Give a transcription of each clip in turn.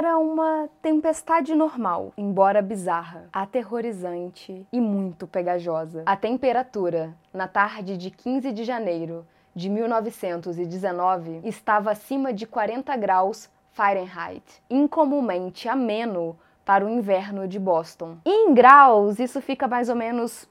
Era uma tempestade normal, embora bizarra, aterrorizante e muito pegajosa. A temperatura, na tarde de 15 de janeiro de 1919, estava acima de 40 graus Fahrenheit, incomumente ameno para o inverno de Boston. E em graus, isso fica mais ou menos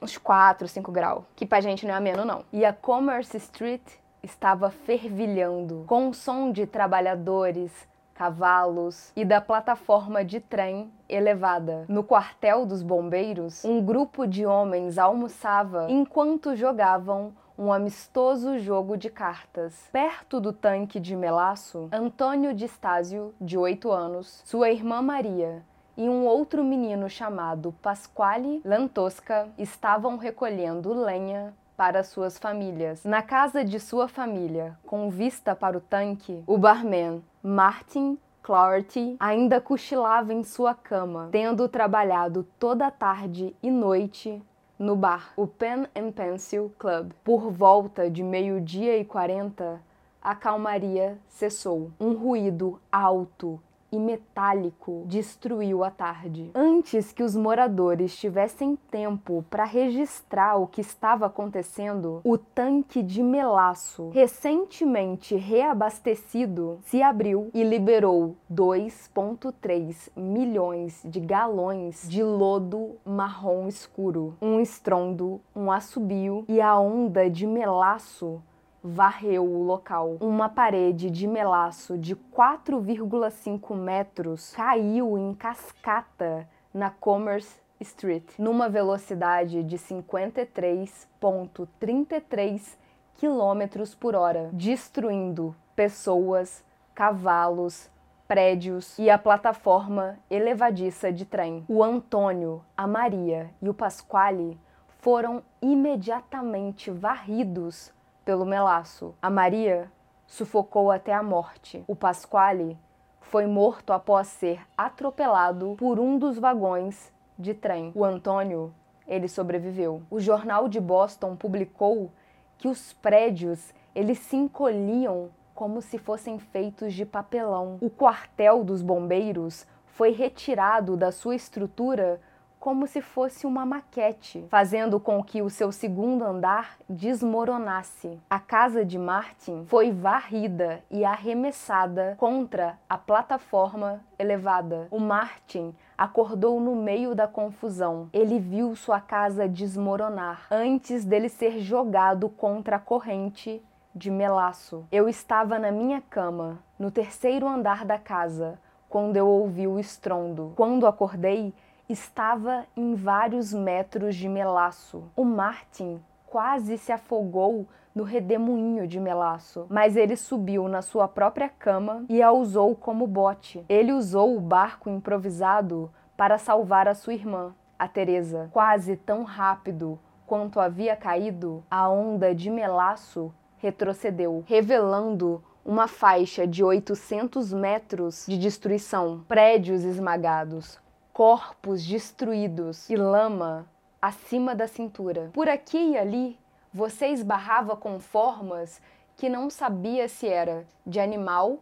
uns 4, 5 graus, que pra gente não é ameno não. E a Commerce Street estava fervilhando com som de trabalhadores, cavalos e da plataforma de trem elevada. No quartel dos bombeiros, um grupo de homens almoçava enquanto jogavam um amistoso jogo de cartas. Perto do tanque de melaço, Antônio de Stásio, de 8 anos, sua irmã Maria e um outro menino chamado Pasquale Lantosca estavam recolhendo lenha para suas famílias. Na casa de sua família, com vista para o tanque, o barman Martin Clarty ainda cochilava em sua cama, tendo trabalhado toda a tarde e noite no bar, o Pen and Pencil Club. Por volta de meio-dia e quarenta, a calmaria cessou. Um ruído alto e metálico destruiu a tarde. Antes que os moradores tivessem tempo para registrar o que estava acontecendo, o tanque de melaço, recentemente reabastecido, se abriu e liberou 2,3 milhões de galões de lodo marrom escuro. Um estrondo, um assobio e a onda de melaço varreu o local. Uma parede de melaço de 4,5 metros caiu em cascata na Commerce Street, numa velocidade de 53,33 km por hora, destruindo pessoas, cavalos, prédios e a plataforma elevadiça de trem. O Antônio, a Maria e o Pasquale foram imediatamente varridos pelo melaço. A Maria sufocou até a morte. O Pasquale foi morto após ser atropelado por um dos vagões de trem. O Antônio, ele sobreviveu. O jornal de Boston publicou que os prédios eles se encolhiam como se fossem feitos de papelão. O quartel dos bombeiros foi retirado da sua estrutura como se fosse uma maquete, fazendo com que o seu segundo andar desmoronasse. A casa de Martin foi varrida e arremessada contra a plataforma elevada. O Martin acordou no meio da confusão. Ele viu sua casa desmoronar antes dele ser jogado contra a corrente de melaço. Eu estava na minha cama, no terceiro andar da casa, quando eu ouvi o estrondo. Quando acordei, estava em vários metros de melaço. O Martin quase se afogou no redemoinho de melaço, mas ele subiu na sua própria cama e a usou como bote. Ele usou o barco improvisado para salvar a sua irmã, a Teresa. Quase tão rápido quanto havia caído, a onda de melaço retrocedeu, revelando uma faixa de 800 metros de destruição, prédios esmagados, corpos destruídos e lama acima da cintura. Por aqui e ali, você esbarrava com formas que não sabia se era de animal,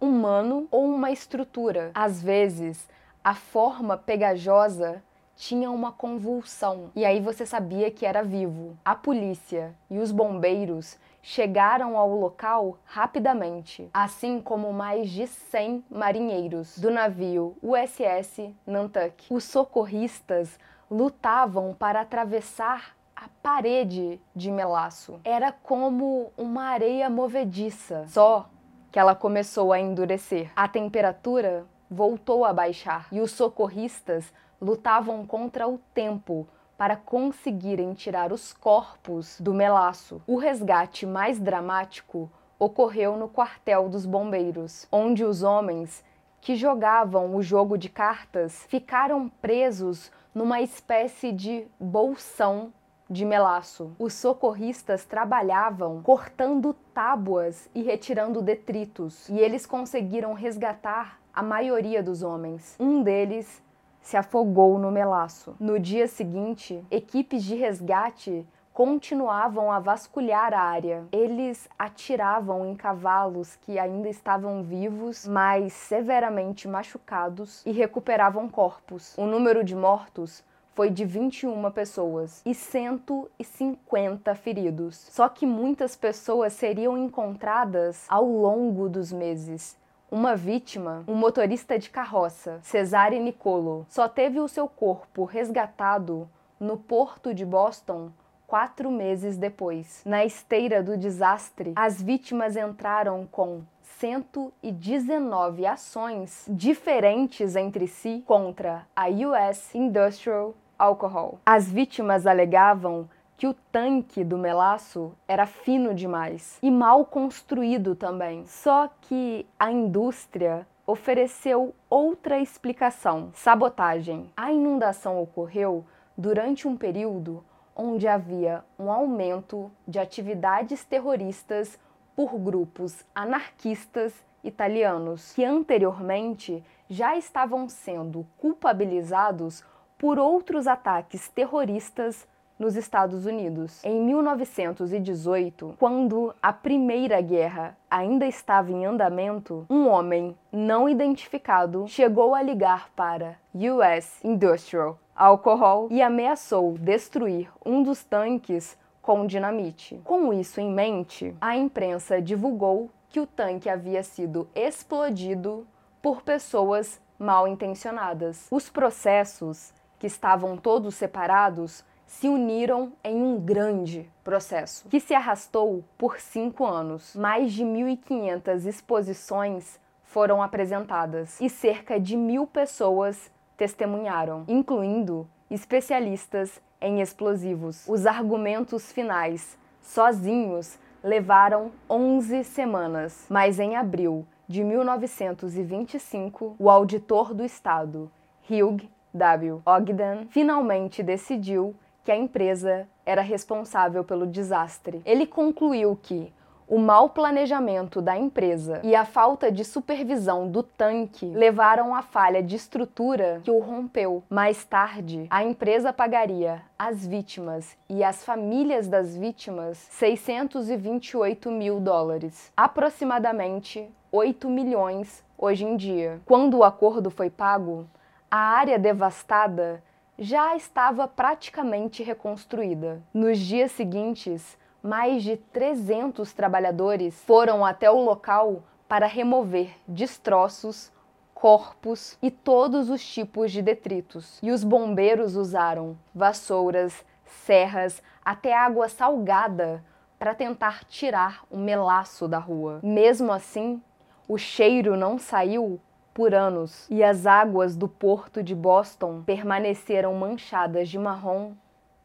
humano ou uma estrutura. Às vezes, a forma pegajosa tinha uma convulsão e aí você sabia que era vivo. A polícia e os bombeiros chegaram ao local rapidamente, assim como mais de 100 marinheiros do navio USS Nantucket. Os socorristas lutavam para atravessar a parede de melaço. Era como uma areia movediça, só que ela começou a endurecer. A temperatura voltou a baixar e os socorristas lutavam contra o tempo para conseguirem tirar os corpos do melaço. O resgate mais dramático ocorreu no quartel dos bombeiros, onde os homens que jogavam o jogo de cartas ficaram presos numa espécie de bolsão de melaço. Os socorristas trabalhavam cortando tábuas e retirando detritos, e eles conseguiram resgatar a maioria dos homens. Um deles se afogou no melaço. No dia seguinte, equipes de resgate continuavam a vasculhar a área. Eles atiravam em cavalos que ainda estavam vivos, mas severamente machucados, e recuperavam corpos. O número de mortos foi de 21 pessoas e 150 feridos. Só que muitas pessoas seriam encontradas ao longo dos meses. Uma vítima, um motorista de carroça, Cesare Nicolo, só teve o seu corpo resgatado no porto de Boston quatro meses depois. Na esteira do desastre, as vítimas entraram com 119 ações diferentes entre si contra a US Industrial Alcohol. As vítimas alegavam que o tanque do melaço era fino demais e mal construído também. Só que a indústria ofereceu outra explicação: sabotagem. A inundação ocorreu durante um período onde havia um aumento de atividades terroristas por grupos anarquistas italianos, que anteriormente já estavam sendo culpabilizados por outros ataques terroristas nos Estados Unidos. Em 1918, quando a Primeira Guerra ainda estava em andamento, um homem não identificado chegou a ligar para US Industrial Alcohol e ameaçou destruir um dos tanques com dinamite. Com isso em mente, a imprensa divulgou que o tanque havia sido explodido por pessoas mal intencionadas. Os processos, que estavam todos separados, se uniram em um grande processo, que se arrastou por cinco anos. Mais de 1.500 exposições foram apresentadas e cerca de mil pessoas testemunharam, incluindo especialistas em explosivos. Os argumentos finais, sozinhos, levaram 11 semanas, mas em abril de 1925, o auditor do Estado, Hugh W. Ogden, finalmente decidiu que a empresa era responsável pelo desastre. Ele concluiu que o mau planejamento da empresa e a falta de supervisão do tanque levaram à falha de estrutura que o rompeu. Mais tarde, a empresa pagaria às vítimas e às famílias das vítimas 628 mil dólares, aproximadamente 8 milhões hoje em dia. Quando o acordo foi pago, a área devastada já estava praticamente reconstruída. Nos dias seguintes, mais de 300 trabalhadores foram até o local para remover destroços, corpos e todos os tipos de detritos. E os bombeiros usaram vassouras, serras, até água salgada para tentar tirar o melaço da rua. Mesmo assim, o cheiro não saiu por anos e as águas do porto de Boston permaneceram manchadas de marrom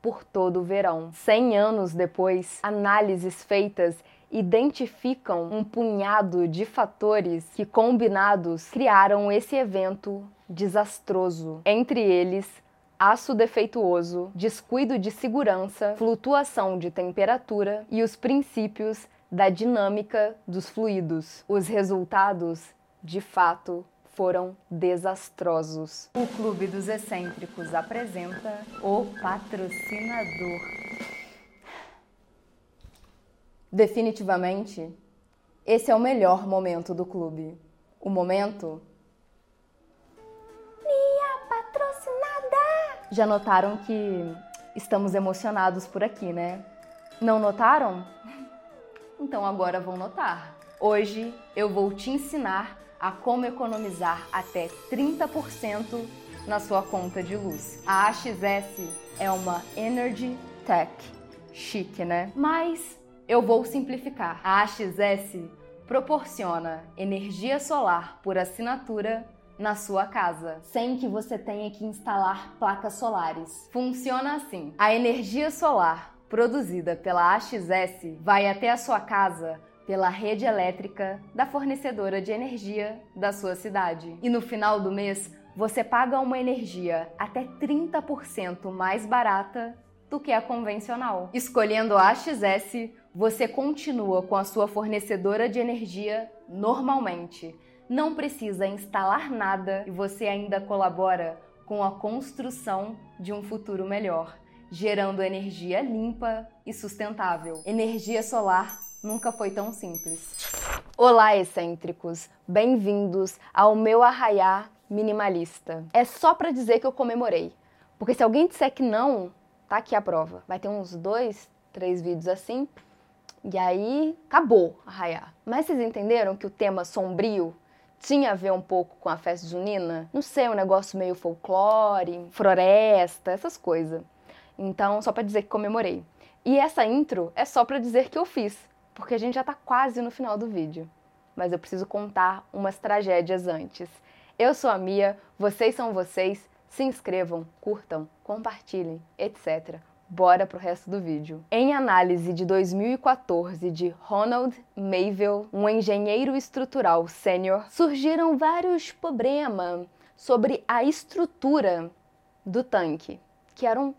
por todo o verão. Cem anos depois, análises feitas identificam um punhado de fatores que, combinados, criaram esse evento desastroso. Entre eles, aço defeituoso, descuido de segurança, flutuação de temperatura e os princípios da dinâmica dos fluidos. Os resultados, de fato, foram desastrosos. O Clube dos Excêntricos apresenta o patrocinador. Definitivamente, esse é o melhor momento do clube. O momento. Minha patrocinada! Já notaram que estamos emocionados por aqui, né? Não notaram? Então agora vão notar. Hoje eu vou te ensinar a como economizar até 30% na sua conta de luz. A AXS é uma Energy Tech. Chique, né? Mas eu vou simplificar. A AXS proporciona energia solar por assinatura na sua casa, sem que você tenha que instalar placas solares. Funciona assim: a energia solar produzida pela AXS vai até a sua casa pela rede elétrica da fornecedora de energia da sua cidade. E no final do mês, você paga uma energia até 30% mais barata do que a convencional. Escolhendo a AXS, você continua com a sua fornecedora de energia normalmente. Não precisa instalar nada e você ainda colabora com a construção de um futuro melhor. Gerando energia limpa e sustentável. Energia solar nunca foi tão simples. Olá, excêntricos! Bem-vindos ao meu arraiá minimalista. É só para dizer que eu comemorei, porque se alguém disser que não, tá aqui a prova. Vai ter uns dois, três vídeos assim, e aí acabou arraiar. Mas vocês entenderam que o tema sombrio tinha a ver um pouco com a festa junina? Não sei, um negócio meio folclore, floresta, essas coisas. Então, só para dizer que comemorei. E essa intro é só para dizer que eu fiz, porque a gente já tá quase no final do vídeo. Mas eu preciso contar umas tragédias antes. Eu sou a Mia, vocês são vocês. Se inscrevam, curtam, compartilhem, etc. Bora pro resto do vídeo. Em análise de 2014 de Ronald Mayville, um engenheiro estrutural sênior, surgiram vários problemas sobre a estrutura do tanque, que eram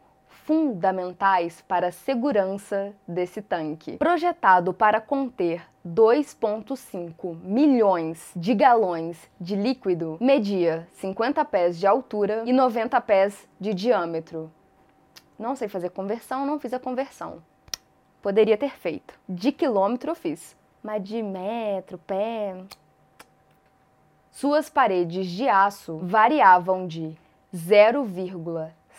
fundamentais para a segurança desse tanque. Projetado para conter 2,5 milhões de galões de líquido, media 50 pés de altura e 90 pés de diâmetro. Não sei fazer conversão, não fiz a conversão. Poderia ter feito. De quilômetro eu fiz, mas de metro, pé. Suas paredes de aço variavam de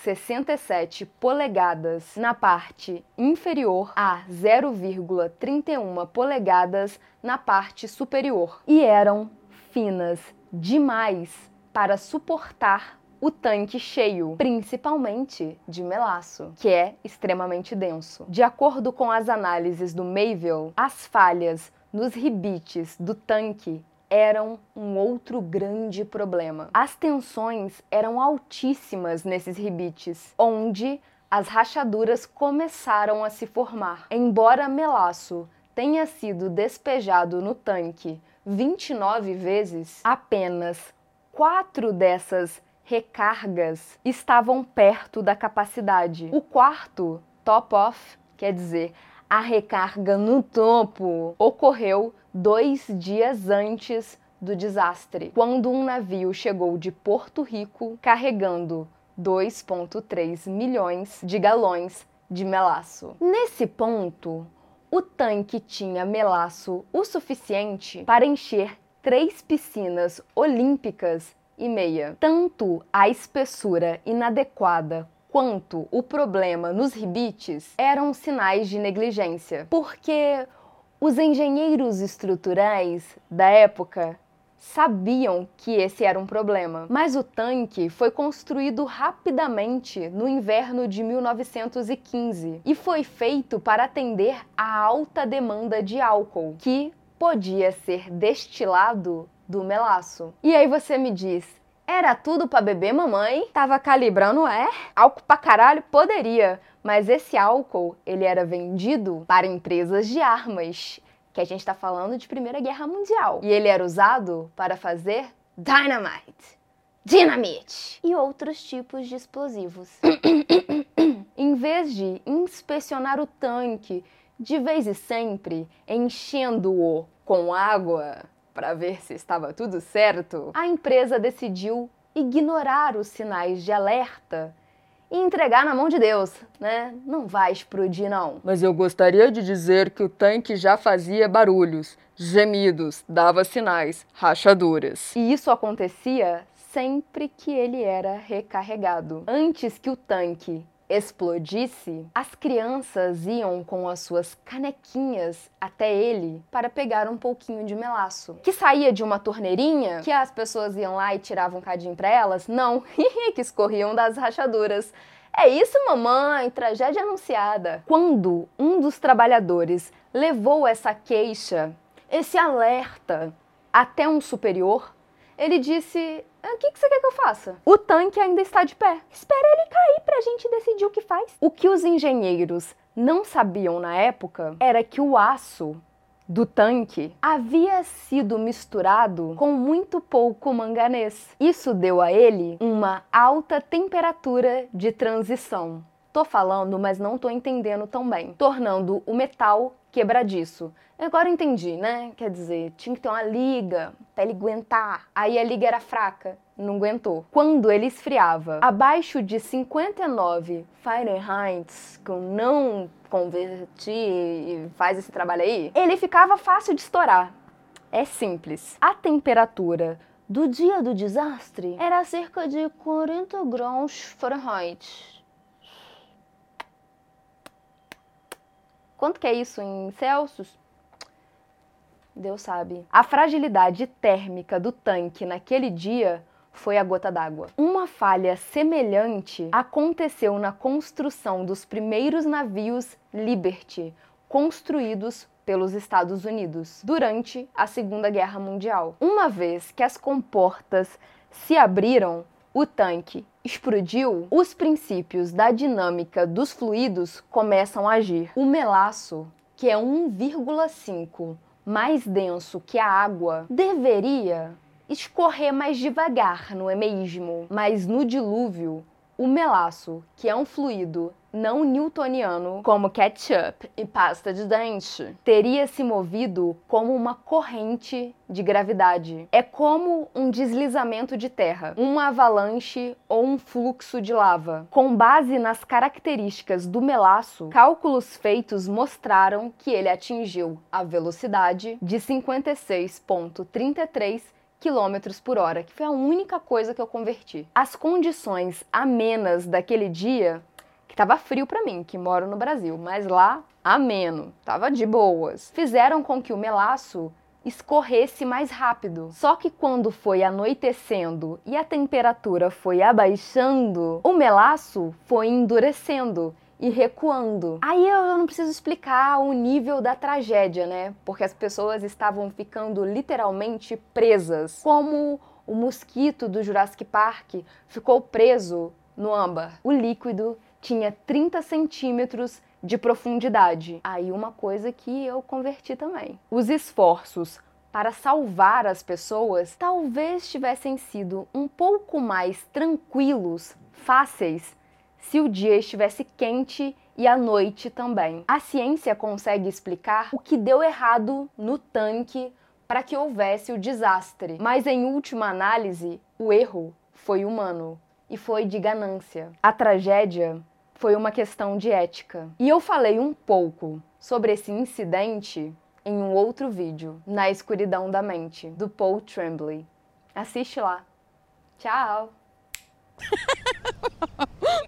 0,67 polegadas na parte inferior a 0,31 polegadas na parte superior e eram finas demais para suportar o tanque cheio, principalmente de melaço, que é extremamente denso. De acordo com as análises do Mayville, as falhas nos ribites do tanque eram um outro grande problema. As tensões eram altíssimas nesses ribites, onde as rachaduras começaram a se formar. Embora melaço tenha sido despejado no tanque 29 vezes, apenas quatro dessas recargas estavam perto da capacidade. O quarto, top off, quer dizer, a recarga no topo, ocorreu dois dias antes do desastre, quando um navio chegou de Porto Rico carregando 2,3 milhões de galões de melaço. Nesse ponto, o tanque tinha melaço o suficiente para encher três piscinas olímpicas e meia. Tanto a espessura inadequada quanto o problema nos ribites eram sinais de negligência, porque os engenheiros estruturais da época sabiam que esse era um problema, mas o tanque foi construído rapidamente no inverno de 1915 e foi feito para atender à alta demanda de álcool, que podia ser destilado do melaço. E aí você me diz, era tudo para beber, mamãe? Tava calibrando, é? Álcool pra caralho? Poderia, mas esse álcool, ele era vendido para empresas de armas, que a gente tá falando de Primeira Guerra Mundial. E ele era usado para fazer dynamite, dinamite e outros tipos de explosivos. em vez de inspecionar o tanque de vez e sempre, enchendo-o com água, para ver se estava tudo certo, a empresa decidiu ignorar os sinais de alerta e entregar na mão de Deus, né? Não vai explodir não. Mas eu gostaria de dizer que o tanque já fazia barulhos, gemidos, dava sinais, rachaduras. E isso acontecia sempre que ele era recarregado. Antes que o tanque explodisse, as crianças iam com as suas canequinhas até ele para pegar um pouquinho de melaço, que saía de uma torneirinha que as pessoas iam lá e tiravam um cadinho para elas. Não, que escorriam das rachaduras. É isso, mamãe, tragédia anunciada. Quando um dos trabalhadores levou essa queixa, esse alerta até um superior, ele disse: o que, que você quer que eu faça? O tanque ainda está de pé. Espera ele cair para a gente decidir o que faz. O que os engenheiros não sabiam na época era que o aço do tanque havia sido misturado com muito pouco manganês. Isso deu a ele uma alta temperatura de transição. Tô falando, mas não tô entendendo tão bem, tornando o metal quebradiço. Agora entendi, né? Quer dizer, tinha que ter uma liga para ele aguentar. Aí a liga era fraca, não aguentou. Quando ele esfriava abaixo de 59 Fahrenheit, que eu não converti e faz esse trabalho aí, ele ficava fácil de estourar. É simples. A temperatura do dia do desastre era cerca de 40 graus Fahrenheit. Quanto que é isso em Celsius? Deus sabe. A fragilidade térmica do tanque naquele dia foi a gota d'água. Uma falha semelhante aconteceu na construção dos primeiros navios Liberty, construídos pelos Estados Unidos durante a Segunda Guerra Mundial. Uma vez que as comportas se abriram, o tanque explodiu, os princípios da dinâmica dos fluidos começam a agir. O melaço, que é 1,5 mais denso que a água, deveria escorrer mais devagar, não é mesmo? Mas no dilúvio, o melaço, que é um fluido não newtoniano, como ketchup e pasta de dente, teria se movido como uma corrente de gravidade. É como um deslizamento de terra, uma avalanche ou um fluxo de lava. Com base nas características do melaço, cálculos feitos mostraram que ele atingiu a velocidade de 56,33 km por hora, que foi a única coisa que eu converti. As condições amenas daquele dia que tava frio para mim, que moro no Brasil, mas lá ameno, tava de boas. Fizeram com que o melaço escorresse mais rápido. Só que quando foi anoitecendo e a temperatura foi abaixando, o melaço foi endurecendo e recuando. Aí eu não preciso explicar o nível da tragédia, né? Porque as pessoas estavam ficando literalmente presas, como o mosquito do Jurassic Park ficou preso no âmbar. O líquido tinha 30 centímetros de profundidade. Aí uma coisa que eu converti também. Os esforços para salvar as pessoas talvez tivessem sido um pouco mais tranquilos, fáceis, se o dia estivesse quente e a noite também. A ciência consegue explicar o que deu errado no tanque para que houvesse o desastre, mas em última análise, o erro foi humano e foi de ganância. A tragédia foi uma questão de ética. E eu falei um pouco sobre esse incidente em um outro vídeo, Na Escuridão da Mente, do Paul Tremblay. Assiste lá. Tchau!